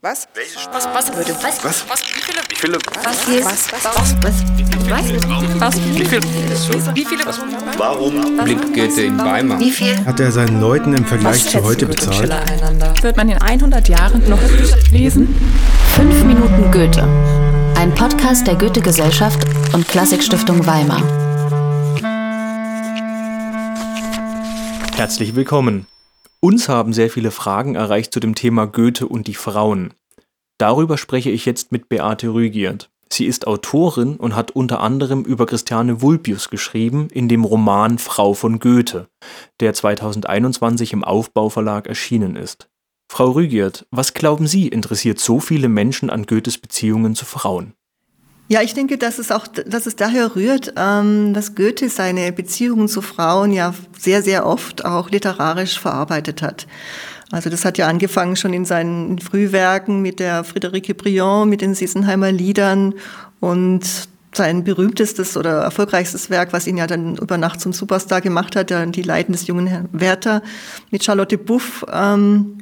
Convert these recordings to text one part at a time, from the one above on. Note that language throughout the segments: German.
Was? Was? Was? Würde? Was? Was? Was? Wie viele? Wie viele? Was? Was? Was? Was? Was? Was? Wie viele? Wie viele? Warum blinkt Goethe in Weimar? Wie viel? Hat er seinen Leuten im Vergleich zu heute bezahlt? Wird man in 100 Jahren noch lesen? Fünf Minuten Goethe. Ein Podcast der Goethe-Gesellschaft und Klassikstiftung Weimar. Herzlich willkommen. Uns haben sehr viele Fragen erreicht zu dem Thema Goethe und die Frauen. Darüber spreche ich jetzt mit Beate Rügiert. Sie ist Autorin und hat unter anderem über Christiane Vulpius geschrieben in dem Roman Frau von Goethe, der 2021 im Aufbauverlag erschienen ist. Frau Rügiert, was glauben Sie interessiert so viele Menschen an Goethes Beziehungen zu Frauen? Ja, ich denke, dass es auch, dass es daher rührt, ähm, dass Goethe seine Beziehungen zu Frauen ja sehr, sehr oft auch literarisch verarbeitet hat. Also das hat ja angefangen schon in seinen Frühwerken mit der Friederike Briand, mit den Sissenheimer Liedern und sein berühmtestes oder erfolgreichstes Werk, was ihn ja dann über Nacht zum Superstar gemacht hat, die Leiden des jungen Herrn Werther mit Charlotte Buff ähm,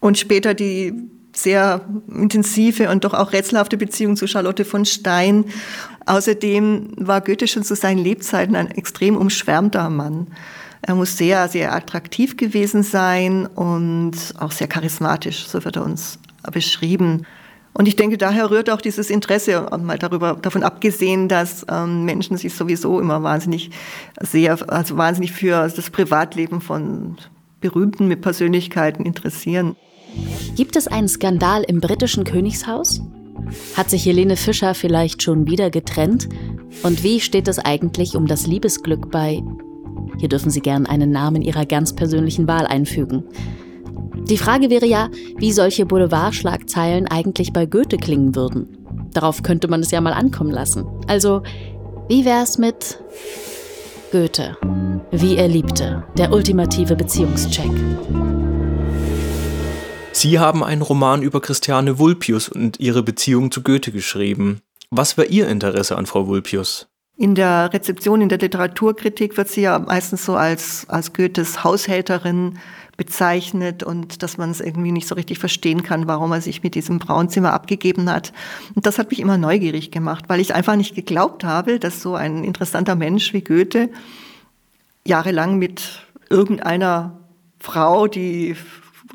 und später die sehr intensive und doch auch rätselhafte Beziehung zu Charlotte von Stein. Außerdem war Goethe schon zu seinen Lebzeiten ein extrem umschwärmter Mann. Er muss sehr, sehr attraktiv gewesen sein und auch sehr charismatisch, so wird er uns beschrieben. Und ich denke, daher rührt auch dieses Interesse, mal darüber, davon abgesehen, dass ähm, Menschen sich sowieso immer wahnsinnig sehr, also wahnsinnig für das Privatleben von berühmten Persönlichkeiten interessieren. Gibt es einen Skandal im britischen Königshaus? Hat sich Helene Fischer vielleicht schon wieder getrennt? Und wie steht es eigentlich um das Liebesglück bei... Hier dürfen Sie gern einen Namen Ihrer ganz persönlichen Wahl einfügen. Die Frage wäre ja, wie solche Boulevardschlagzeilen eigentlich bei Goethe klingen würden. Darauf könnte man es ja mal ankommen lassen. Also, wie wär's mit Goethe? Wie er liebte, der ultimative Beziehungscheck. Sie haben einen Roman über Christiane Vulpius und ihre Beziehung zu Goethe geschrieben. Was war Ihr Interesse an Frau Vulpius? In der Rezeption, in der Literaturkritik wird sie ja meistens so als, als Goethes Haushälterin bezeichnet und dass man es irgendwie nicht so richtig verstehen kann, warum er sich mit diesem Frauenzimmer abgegeben hat. Und das hat mich immer neugierig gemacht, weil ich einfach nicht geglaubt habe, dass so ein interessanter Mensch wie Goethe jahrelang mit irgendeiner Frau, die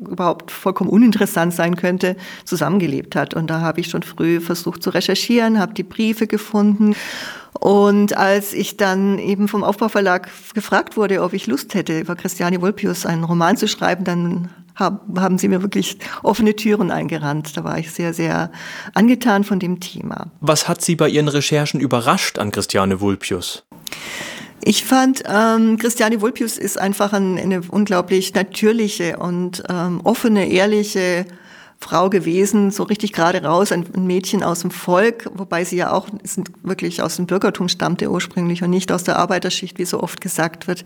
überhaupt vollkommen uninteressant sein könnte, zusammengelebt hat. Und da habe ich schon früh versucht zu recherchieren, habe die Briefe gefunden. Und als ich dann eben vom Aufbauverlag gefragt wurde, ob ich Lust hätte, über Christiane Vulpius einen Roman zu schreiben, dann haben sie mir wirklich offene Türen eingerannt. Da war ich sehr, sehr angetan von dem Thema. Was hat Sie bei Ihren Recherchen überrascht an Christiane Vulpius? Ich fand, ähm, Christiane Vulpius ist einfach ein, eine unglaublich natürliche und ähm, offene, ehrliche Frau gewesen, so richtig gerade raus, ein, ein, Mädchen aus dem Volk, wobei sie ja auch wirklich aus dem Bürgertum stammte ursprünglich und nicht aus der Arbeiterschicht, wie so oft gesagt wird.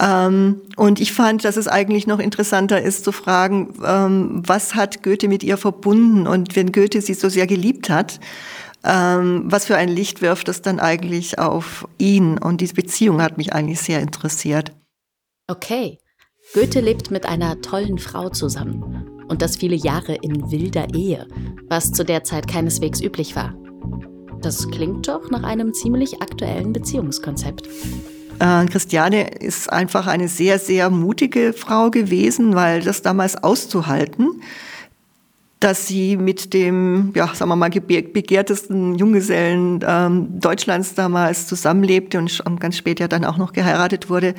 Ähm, und ich fand, dass es eigentlich noch interessanter ist zu fragen, ähm, was hat Goethe mit ihr verbunden und wenn Goethe sie so sehr geliebt hat, ähm, was für ein Licht wirft es dann eigentlich auf ihn? Und diese Beziehung hat mich eigentlich sehr interessiert. Okay. Goethe lebt mit einer tollen Frau zusammen. Und das viele Jahre in wilder Ehe, was zu der Zeit keineswegs üblich war. Das klingt doch nach einem ziemlich aktuellen Beziehungskonzept. Äh, Christiane ist einfach eine sehr, sehr mutige Frau gewesen, weil das damals auszuhalten, dass sie mit dem, ja, sagen wir mal, begehrtesten Junggesellen ähm, Deutschlands damals zusammenlebte und ganz später dann auch noch geheiratet wurde.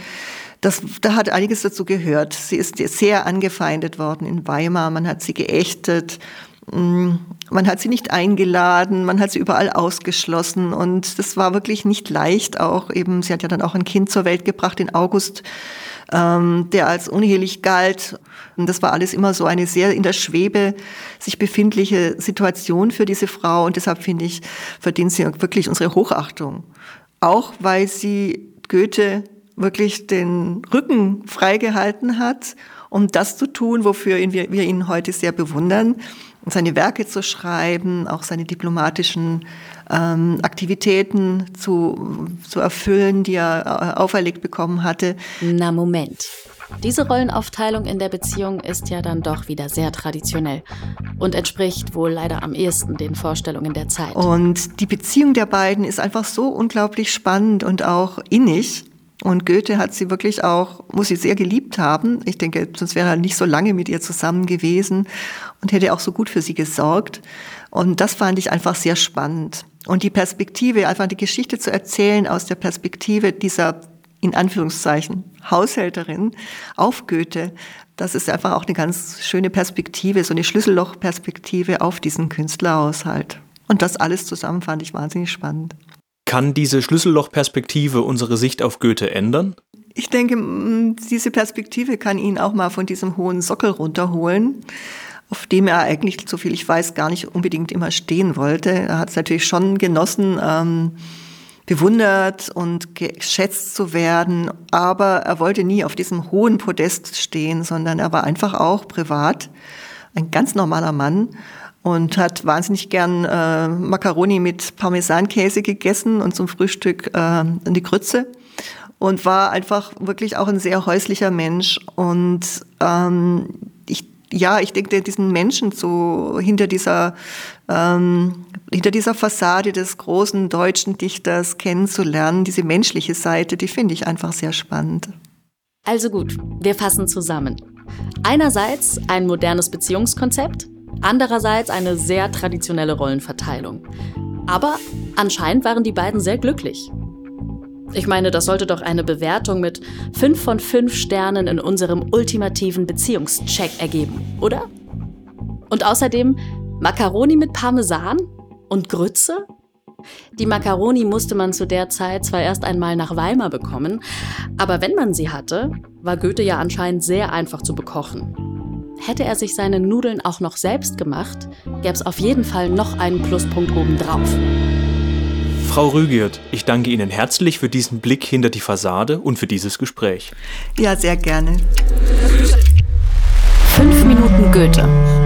Das, da hat einiges dazu gehört. Sie ist sehr angefeindet worden in Weimar. Man hat sie geächtet. Mm, man hat sie nicht eingeladen, man hat sie überall ausgeschlossen und das war wirklich nicht leicht. Auch eben, sie hat ja dann auch ein Kind zur Welt gebracht, in August ähm, der als unehelich galt. Und das war alles immer so eine sehr in der Schwebe sich befindliche Situation für diese Frau. Und deshalb finde ich, verdient sie wirklich unsere Hochachtung. Auch weil sie Goethe wirklich den Rücken freigehalten hat, um das zu tun, wofür wir, wir ihn heute sehr bewundern, seine Werke zu schreiben, auch seine diplomatischen ähm, Aktivitäten zu, zu erfüllen, die er äh, auferlegt bekommen hatte. Na Moment. Diese Rollenaufteilung in der Beziehung ist ja dann doch wieder sehr traditionell und entspricht wohl leider am ehesten den Vorstellungen der Zeit. Und die Beziehung der beiden ist einfach so unglaublich spannend und auch innig. Und Goethe hat sie wirklich auch, muss sie sehr geliebt haben. Ich denke, sonst wäre er nicht so lange mit ihr zusammen gewesen und hätte auch so gut für sie gesorgt. Und das fand ich einfach sehr spannend. Und die Perspektive, einfach die Geschichte zu erzählen aus der Perspektive dieser, in Anführungszeichen, Haushälterin auf Goethe, das ist einfach auch eine ganz schöne Perspektive, so eine Schlüssellochperspektive auf diesen Künstlerhaushalt. Und das alles zusammen fand ich wahnsinnig spannend. Kann diese Schlüssellochperspektive unsere Sicht auf Goethe ändern? Ich denke, diese Perspektive kann ihn auch mal von diesem hohen Sockel runterholen, auf dem er eigentlich, so viel ich weiß, gar nicht unbedingt immer stehen wollte. Er hat es natürlich schon genossen, ähm, bewundert und geschätzt zu werden, aber er wollte nie auf diesem hohen Podest stehen, sondern er war einfach auch privat ein ganz normaler Mann und hat wahnsinnig gern äh, Macaroni mit Parmesankäse gegessen und zum Frühstück äh, eine Grütze und war einfach wirklich auch ein sehr häuslicher Mensch und ähm, ich ja, ich denke, diesen Menschen so hinter dieser, ähm, hinter dieser Fassade des großen deutschen Dichters kennenzulernen, diese menschliche Seite, die finde ich einfach sehr spannend. Also gut, wir fassen zusammen. Einerseits ein modernes Beziehungskonzept, andererseits eine sehr traditionelle Rollenverteilung. Aber anscheinend waren die beiden sehr glücklich. Ich meine, das sollte doch eine Bewertung mit 5 von 5 Sternen in unserem ultimativen Beziehungscheck ergeben, oder? Und außerdem Macaroni mit Parmesan und Grütze? Die Macaroni musste man zu der Zeit zwar erst einmal nach Weimar bekommen, aber wenn man sie hatte, war Goethe ja anscheinend sehr einfach zu bekochen. Hätte er sich seine Nudeln auch noch selbst gemacht, gäbe es auf jeden Fall noch einen Pluspunkt obendrauf. Frau Rügiert, ich danke Ihnen herzlich für diesen Blick hinter die Fassade und für dieses Gespräch. Ja, sehr gerne. Fünf Minuten Goethe.